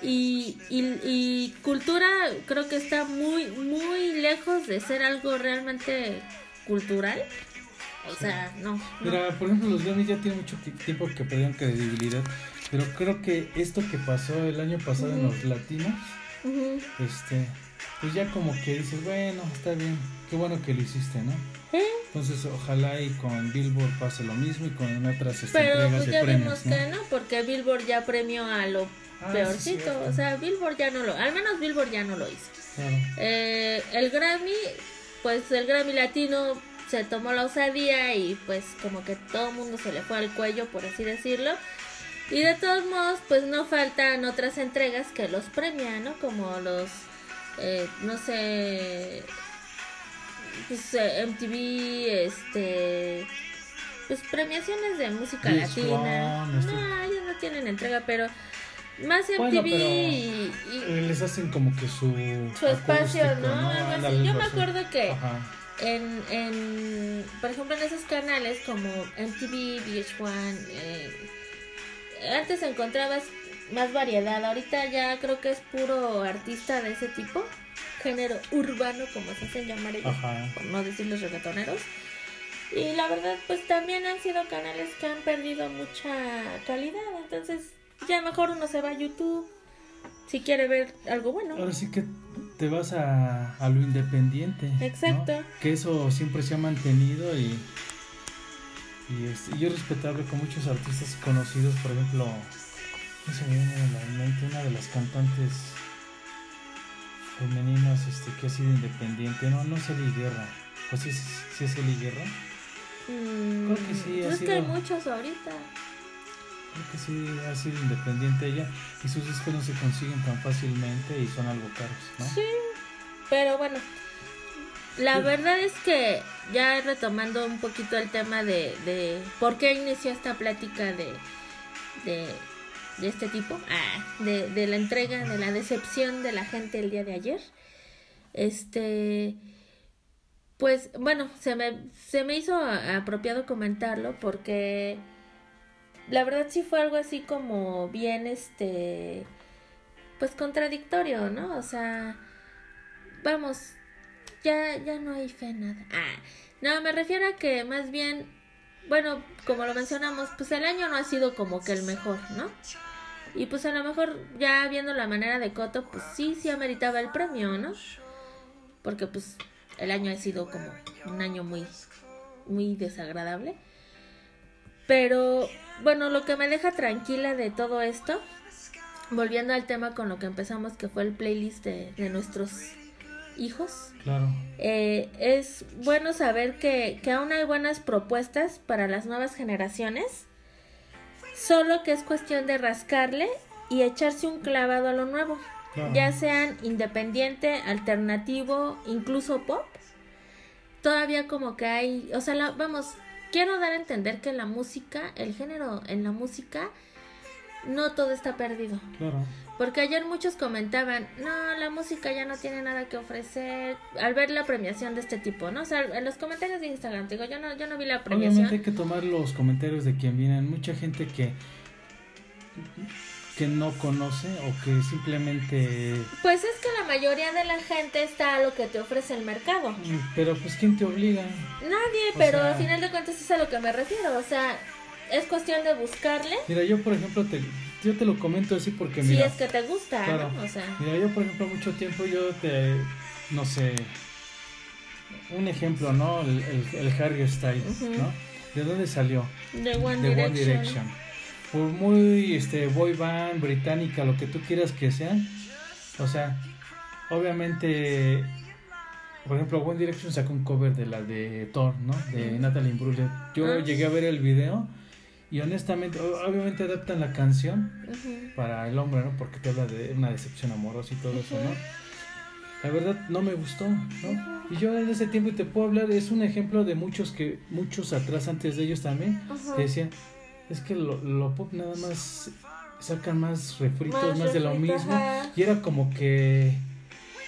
Y, y, y cultura creo que está muy, muy lejos de ser algo realmente cultural. O sea, no. no. Mira, por ejemplo, los Grammys ya tienen mucho ti- tiempo que perdieron credibilidad, pero creo que esto que pasó el año pasado en los latinos, este, pues ya como que dices, bueno, está bien, qué bueno que lo hiciste, ¿no? ¿Eh? Entonces, ojalá y con Billboard pase lo mismo y con otras este, Pero pues de ya premios, vimos ¿no? que no, porque Billboard ya premió a lo Ah, peorcito. o sea, Billboard ya no lo, al menos Billboard ya no lo hizo. Claro. Eh, el Grammy, pues el Grammy latino se tomó la osadía y pues como que todo el mundo se le fue al cuello, por así decirlo. Y de todos modos, pues no faltan otras entregas que los premian, ¿no? Como los, eh, no sé, pues eh, MTV, este, pues premiaciones de música VH1, latina. este- No, ellos no tienen entrega, pero más MTV Bueno, pero y- y, Eh, Les hacen como que su, su espacio, acústico, ¿no? Algo así. Yo me acuerdo que Ajá. En, en, por ejemplo, en esos canales como MTV, VH1, eh, antes encontrabas más variedad. Ahorita ya creo que es puro artista de ese tipo, género urbano, como se hacen llamar ellos, Ajá. por no decir los reggaetoneros. Y la verdad, pues también han sido canales que han perdido mucha calidad. Entonces, ya mejor uno se va a YouTube si quiere ver algo bueno. Ahora sí que te vas a, a lo independiente. ¿no? Exacto. Que eso siempre se ha mantenido y, y, este, y es respetable con muchos artistas conocidos, por ejemplo, no se me viene a la mente una de las cantantes femeninas este, que ha sido independiente, no, no es Eli Guerra, o si es, sí es Eli Guerra, Mm, Creo que sí, es que hay muchos ahorita. Creo que sí ha sido independiente ella y sus discos no se consiguen tan fácilmente y son algo caros, ¿no? Sí, pero bueno, la Sí. verdad es que ya retomando un poquito el tema de, de por qué inició esta plática de, de, de este tipo, ah, de, de la entrega, de la decepción de la gente el día de ayer, este, pues bueno, se me, se me hizo apropiado comentarlo porque la verdad sí fue algo así como bien, este, pues contradictorio, ¿no? O sea, vamos, ya, ya no hay fe nada. Ah, no, me refiero a que más bien, bueno, como lo mencionamos, pues el año no ha sido como que el mejor, ¿no? Y pues a lo mejor ya viendo la manera de Coto, pues sí, sí ameritaba el premio, ¿no? Porque pues el año ha sido como un año muy, muy desagradable. Pero bueno, lo que me deja tranquila de todo esto, volviendo al tema con lo que empezamos, que fue el playlist de, de nuestros hijos, Claro. eh, es bueno saber que, que aún hay buenas propuestas para las nuevas generaciones, solo que es cuestión de rascarle y echarse un clavado a lo nuevo, Claro. ya sean independiente, alternativo, incluso pop. Todavía como que hay, o sea, la- vamos, quiero dar a entender que la música, el género en la música, no todo está perdido. Claro. Porque ayer muchos comentaban, no, la música ya no tiene nada que ofrecer al ver la premiación de este tipo, ¿no? O sea, en los comentarios de Instagram, digo, yo no, yo no vi la premiación. Obviamente hay que tomar los comentarios de quien vienen. Mucha gente que que no conoce o que simplemente Pues es que la mayoría de la gente está a lo que te ofrece el mercado. Mm, pero pues quién te obliga Nadie, O pero sea- al final de cuentas es a lo que me refiero, o sea, es cuestión de buscarle mira yo por ejemplo te yo te lo comento así porque si mira es que te gusta, claro. ¿no? O sea, mira yo por ejemplo mucho tiempo yo te no sé un ejemplo no el, el, el Harry Styles no de dónde salió de One Direction. One Direction. Por muy este boy band británica, lo que tú quieras que sean, o sea, obviamente, por ejemplo, One Direction sacó un cover de la de Thor, ¿no? De Natalie Imbruglia. Yo Ah. llegué a ver el video y honestamente, obviamente adaptan la canción para el hombre, ¿no? Porque te habla de una decepción amorosa y todo eso, ¿no? La verdad no me gustó, ¿no? Y yo en ese tiempo te puedo hablar, es un ejemplo de muchos que, muchos atrás antes de ellos también, que decían, es que lo, lo pop nada más sacan más refritos, más, Más de lo mismo. ajá. Y era como que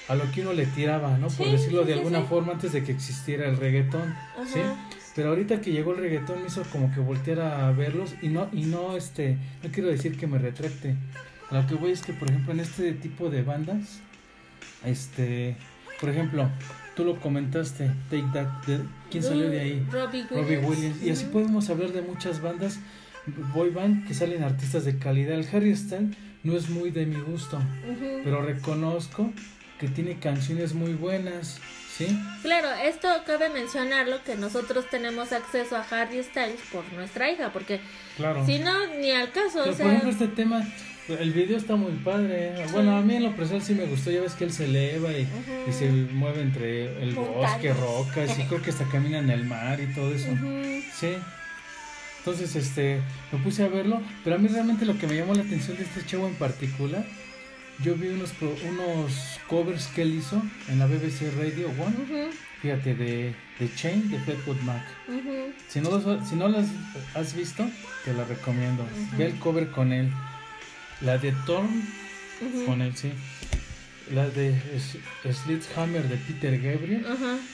a lo que uno le tiraba, ¿no? Por decirlo sí, de alguna sí. forma antes de que existiera el reggaetón, ¿sí? Pero ahorita que llegó el reggaetón me hizo como que voltear a verlos y no, y no, este, no quiero decir que me retracte, A lo que voy es que, por ejemplo, en este tipo de bandas, este, por ejemplo, tú lo comentaste, Take That, de- ¿quién salió de ahí? Robbie Williams. Robbie Williams. Y así podemos hablar de muchas bandas boy band que salen artistas de calidad. El Harry Styles no es muy de mi gusto, pero reconozco que tiene canciones muy buenas, ¿sí? Claro, esto cabe mencionarlo que nosotros tenemos acceso a Harry Styles por nuestra hija, porque Claro. si no, ni al caso, Pero, o sea, por ejemplo, este tema, el video está muy padre. Bueno, a mí en lo personal sí me gustó. Ya ves que él se eleva y, se mueve entre el bosque, rocas, y creo que hasta camina en el mar y todo eso. Sí. Entonces, este, me puse a verlo, pero a mí realmente lo que me llamó la atención de este chavo en particular, yo vi unos pro- unos covers que él hizo en la BBC Radio One, fíjate, de, de Chain de Fleetwood Mac. Si no, los, si no las has visto, te la recomiendo. Ve el cover con él. La de Thorn Ujú. con él, sí. La de Sledgehammer de Peter Gabriel.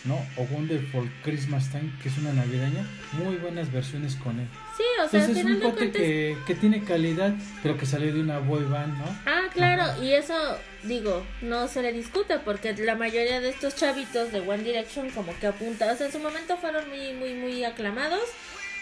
¿no? O Wonderful Christmas Time, que es una navideña. Muy buenas versiones con él. Sí, o sea, Entonces es un cuate cuentas. que, que tiene calidad, pero que salió de una boy band, ¿no? Ah, claro, Ajá. y eso, digo, no se le discute porque la mayoría de estos chavitos de One Direction como que apunta, o sea, en su momento fueron muy, muy, muy aclamados,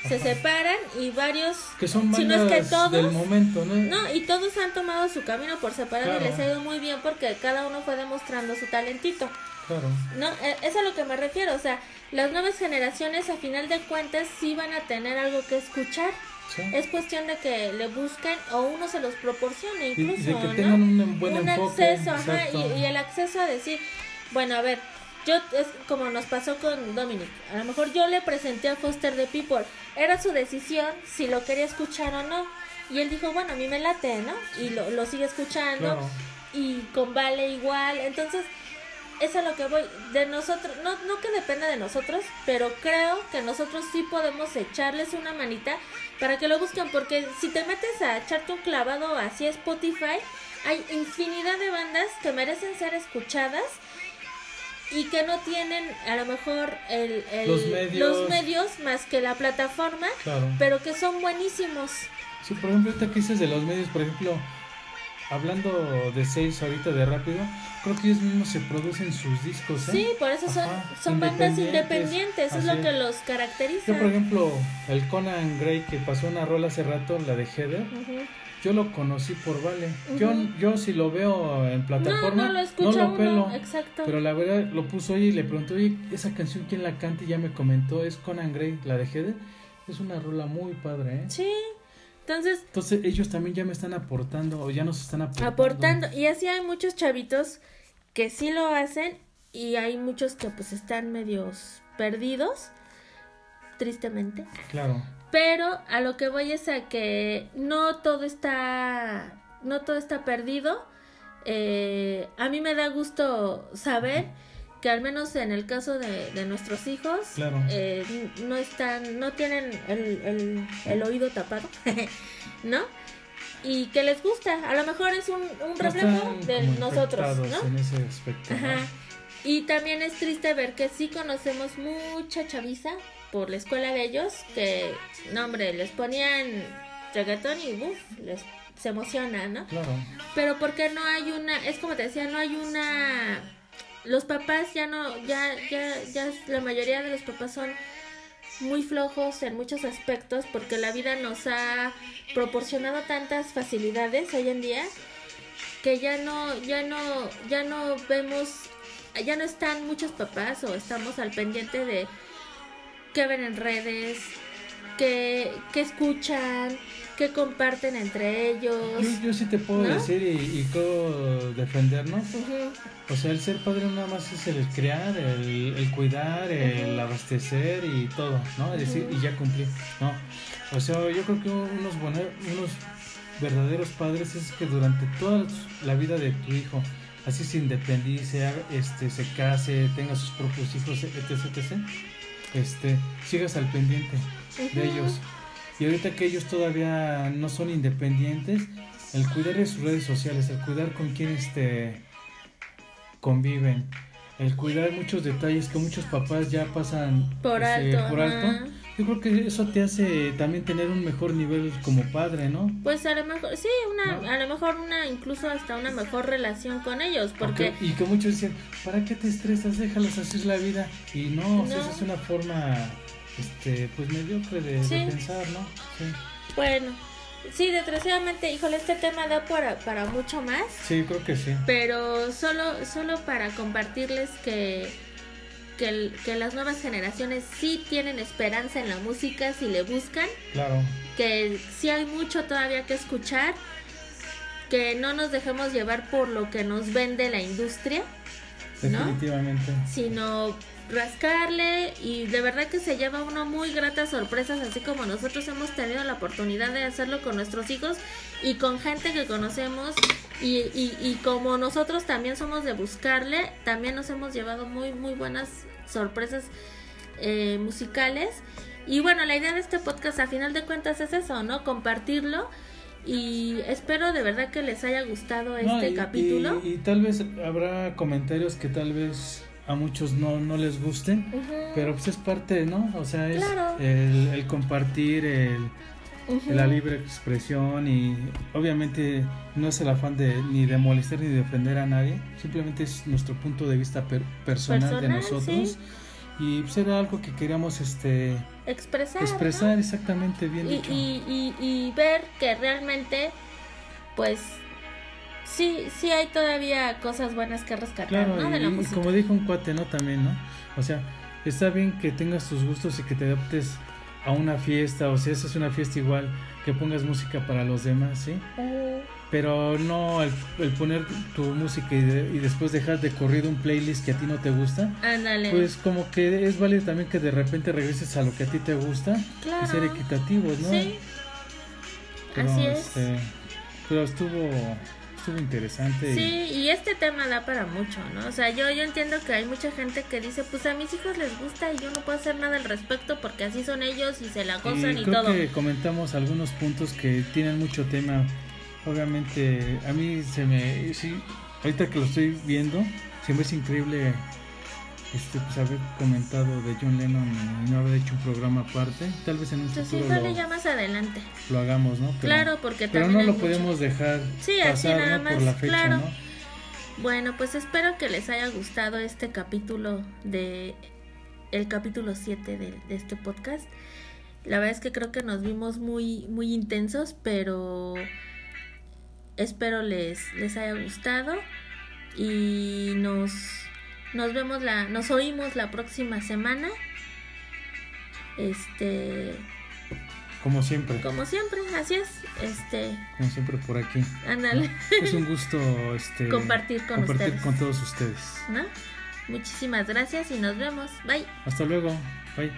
se separan y varios, Que son Si no es que todos, del momento, ¿no? no, y todos han tomado su camino por separado Claro. y les ha ido muy bien porque cada uno fue demostrando su talentito. Claro. No, eh, es a lo que me refiero, o sea, las nuevas generaciones a final de cuentas sí van a tener algo que escuchar. Sí. Es cuestión de que le busquen o uno se los proporcione y incluso, de que ¿no? tengan un buen un enfoque. acceso, ajá, y, y el acceso a decir, bueno, a ver, yo es como nos pasó con Dominic, a lo mejor yo le presenté a Foster the People, era su decisión si lo quería escuchar o no, y él dijo, bueno, a mí me late, ¿no? Y lo, lo sigue escuchando, Claro. y con Vale igual, entonces es a lo que voy, de nosotros, no, no que dependa de nosotros, pero creo que nosotros sí podemos echarles una manita para que lo busquen, porque si te metes a echarte un clavado así a Spotify, hay infinidad de bandas que merecen ser escuchadas y que no tienen a lo mejor el, el- Los medios. los medios más que la plataforma, Claro. pero que son buenísimos. Sí, por ejemplo, ahorita que dices de los medios, por ejemplo, hablando de seis ahorita de rápido, creo que ellos mismos se producen sus discos, ¿eh? Sí, por eso son, Ajá, son bandas independientes, independientes, es lo que los caracteriza. Yo, por ejemplo, el Conan Gray que pasó una rola hace rato, la de Heather, Ujú. Yo lo conocí por Vale. yo, yo si lo veo en No, plataforma, no lo escucha lo pelo. uno, exacto. Pero la verdad lo puso ahí y le preguntó, oye, esa canción quién la canta y ya me comentó, es Conan Gray, la de Heather. Es una rola muy padre, ¿eh? Sí, entonces Entonces ellos también ya me están aportando o ya nos están aportando. aportando, y así hay muchos chavitos que sí lo hacen y hay muchos que pues están medios perdidos, tristemente. Claro, Pero a lo que voy es a que no todo está, no todo está perdido. Eh, a mí me da gusto saber que al menos en el caso de, de nuestros hijos Claro. eh, no están, no tienen el, el, el oído tapado, ¿no? Y que les gusta. A lo mejor es un, un reflejo de nosotros, ¿no? En ese aspecto. ¿no? Ajá. Y también es triste ver que sí conocemos mucha chaviza por la escuela de ellos que, no hombre, les ponían reggaetón y uf, les se emociona, ¿no? Claro. Pero porque no hay una, es como te decía, no hay una los papás ya no ya ya ya la mayoría de los papás son muy flojos en muchos aspectos porque la vida nos ha proporcionado tantas facilidades hoy en día que ya no ya no ya no vemos ya no están muchos papás o estamos al pendiente de qué ven en redes qué, qué escuchan qué comparten entre ellos Yo, yo sí te puedo ¿No? decir y, y puedo defendernos. Ujú, O sea, el ser padre nada más es el crear, el, el cuidar, el Ujú. abastecer y todo, ¿no? Es decir, y ya cumplir, ¿no? O sea, yo creo que unos, buenos, unos verdaderos padres es que durante toda la vida de tu hijo, así se independice, este, se case, tenga sus propios hijos, etc, etc, este, sigas al pendiente de ellos. Y ahorita que ellos todavía no son independientes, el cuidar de sus redes sociales, el cuidar con quién este, conviven, el cuidar muchos detalles que muchos papás ya pasan por este, alto. Yo creo que eso te hace también tener un mejor nivel como padre, ¿no? Pues a lo mejor, sí, una, a lo mejor una, incluso hasta una mejor relación con ellos, porque... y que muchos dicen, ¿para qué te estresas? Déjalos hacer la vida. Y no, esa es una forma, este, pues mediocre de, pensar, ¿no? Sí. Bueno, Sí, desgraciadamente, híjole, este tema da para, para mucho más. Sí, creo que sí. Pero solo, solo para compartirles que, que, que, las nuevas generaciones sí tienen esperanza en la música si le buscan. Claro. Que sí hay mucho todavía que escuchar. Que no nos dejemos llevar por lo que nos vende la industria. Definitivamente. Sino rascarle y de verdad que se lleva uno muy gratas sorpresas, así como nosotros hemos tenido la oportunidad de hacerlo con nuestros hijos y con gente que conocemos y, y, como nosotros también somos de buscarle, también nos hemos llevado muy, muy buenas sorpresas eh, musicales. Y bueno, la idea de este podcast a final de cuentas es eso, ¿no? Compartirlo. Y espero de verdad que les haya gustado este capítulo. y, tal vez habrá comentarios que tal vez a muchos no, no les gusten, pero pues es parte, ¿no? O sea, es el, compartir, el, la libre expresión y obviamente no es el afán de ni de molestar ni de ofender a nadie, simplemente es nuestro punto de vista personal, de nosotros. Y pues era algo que queríamos este expresar. Expresar exactamente bien y, Y, y, y ver que realmente pues sí, sí hay todavía cosas buenas que rescatar, ¿no? De la y, como dijo un cuate, ¿no? También, ¿no? O sea, está bien que tengas tus gustos y que te adaptes a una fiesta, o si esa es una fiesta igual, que pongas música para los demás, ¿sí? Pero no el, poner tu música y, después dejar de corrido un playlist que a ti no te gusta. Ándale. Pues como que es válido también que de repente regreses a lo que a ti te gusta y ser equitativos, ¿no? Sí. Así es. Este, pero estuvo interesante. Sí, y... este tema da para mucho, ¿no? O sea, yo, yo entiendo que hay mucha gente que dice, pues a mis hijos les gusta y yo no puedo hacer nada al respecto porque así son ellos y se la gozan y, creo que comentamos algunos puntos que tienen mucho tema. Obviamente, a mí se me... Sí, ahorita que lo estoy viendo, se me es increíble este, pues haber comentado de John Lennon y no haber hecho un programa aparte, tal vez en un futuro lo, ya más adelante lo hagamos, ¿no? claro, porque pero no lo podemos dejar pasar por la fecha, ¿no? Bueno, pues espero que les haya gustado este capítulo de el capítulo 7 de, de este podcast. La verdad es que creo que nos vimos muy muy intensos, pero espero les les haya gustado y nos nos vemos la, nos oímos la próxima semana. Este como siempre. Como siempre, así es. Este como siempre por aquí. Ándale. Es un gusto este compartir con compartir con todos ustedes. ¿No? Muchísimas gracias y nos vemos. Bye. Hasta luego. Bye.